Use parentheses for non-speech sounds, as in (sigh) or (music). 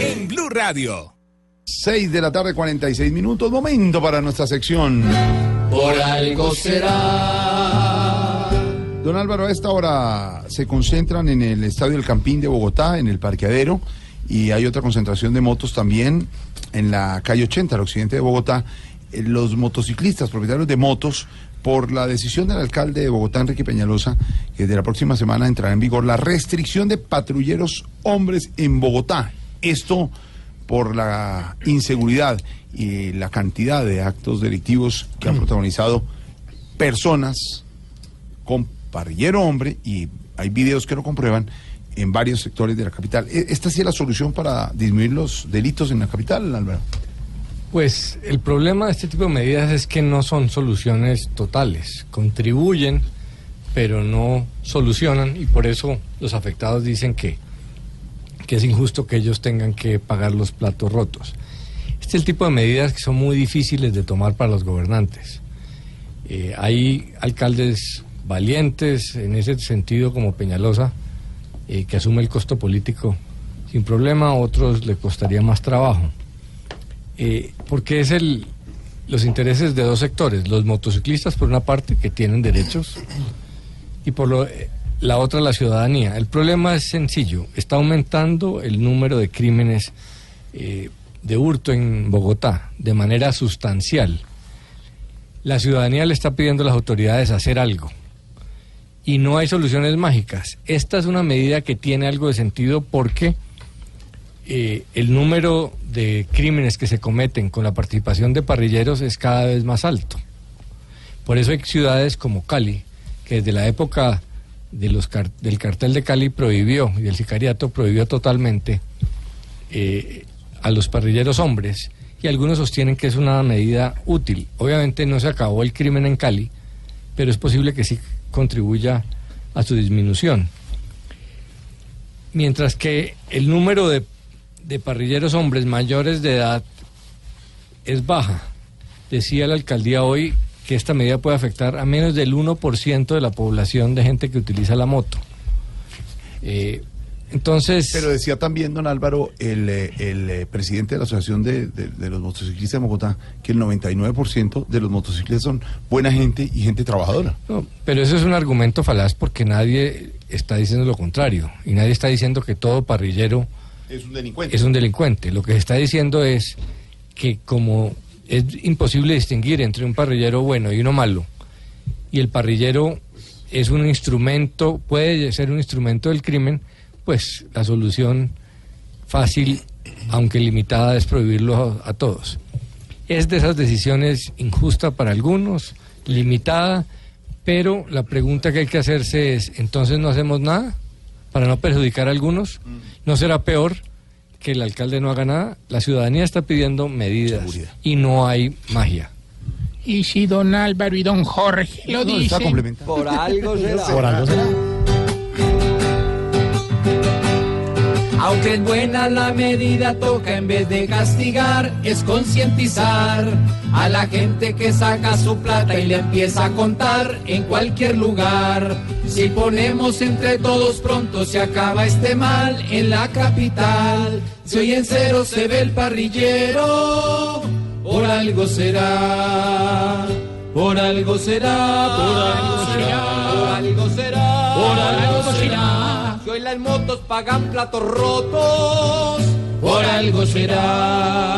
En Blue Radio. 6 de la tarde, 46 minutos. Momento para nuestra sección. Por algo será. Don Álvaro, a esta hora se concentran en el Estadio del Campín de Bogotá, en el parqueadero, y hay otra concentración de motos también en la calle 80, al occidente de Bogotá. Eh, Los motociclistas, propietarios de motos, por la decisión del alcalde de Bogotá, Enrique Peñalosa, que de la próxima semana entrará en vigor la restricción de patrulleros hombres en Bogotá. Esto por la inseguridad y la cantidad de actos delictivos que han protagonizado personas con parrillero hombre y hay videos que lo comprueban en varios sectores de la capital. E- ¿Esta sí es la solución para disminuir los delitos en la capital, Álvaro? Pues el problema de este tipo de medidas es que no son soluciones totales, contribuyen, pero no solucionan y por eso los afectados dicen que, que es injusto que ellos tengan que pagar los platos rotos. Este es el tipo de medidas que son muy difíciles de tomar para los gobernantes. Eh, hay alcaldes valientes en ese sentido como Peñalosa, eh, que asume el costo político sin problema, a otros le costaría más trabajo. Eh, porque es el, los intereses de dos sectores, los motociclistas por una parte que tienen derechos y por lo, eh, la otra la ciudadanía. El problema es sencillo, está aumentando el número de crímenes eh, de hurto en Bogotá de manera sustancial. La ciudadanía le está pidiendo a las autoridades hacer algo y no hay soluciones mágicas. Esta es una medida que tiene algo de sentido porque eh, el número de crímenes que se cometen con la participación de parrilleros es cada vez más alto. Por eso hay ciudades como Cali, que desde la época de los del cartel de Cali prohibió, y del sicariato prohibió totalmente eh, a los parrilleros hombres, y algunos sostienen que es una medida útil. Obviamente no se acabó el crimen en Cali, pero es posible que sí contribuya a su disminución. Mientras que el número de, de parrilleros hombres mayores de edad es baja. Decía la alcaldía hoy que esta medida puede afectar a menos del 1% de la población de gente que utiliza la moto. Eh, entonces... Pero decía también, don Álvaro, el, eh, el eh, presidente de la Asociación de, de- de los Motociclistas de Bogotá, que el 99% de los motociclistas son buena gente y gente trabajadora. No, pero eso es un argumento falaz porque nadie está diciendo lo contrario y nadie está diciendo que todo parrillero Es un delincuente. es un delincuente. Lo que se está diciendo es que como es imposible distinguir entre un parrillero bueno y uno malo, y el parrillero es un instrumento, puede ser un instrumento del crimen, pues la solución fácil, aunque limitada, es prohibirlo a, a todos. Es de esas decisiones injusta para algunos, limitada, pero la pregunta que hay que hacerse es, ¿entonces no hacemos nada para no perjudicar a algunos? ¿No será peor que el alcalde no haga nada? La ciudadanía está pidiendo medidas Seguridad. y no hay magia. Y si don Álvaro y don Jorge lo No, dicen. (laughs) Por algo será. Por algo será. Aunque es buena la medida, toca en vez de castigar, es concientizar a la gente que saca su plata y le empieza a contar en cualquier lugar. Si ponemos entre todos pronto se acaba este mal en la capital. Si hoy en cero se ve el parrillero, por algo será. Por algo será, por algo será, por algo será, por algo será. Hoy las motos pagan platos rotos, por algo será.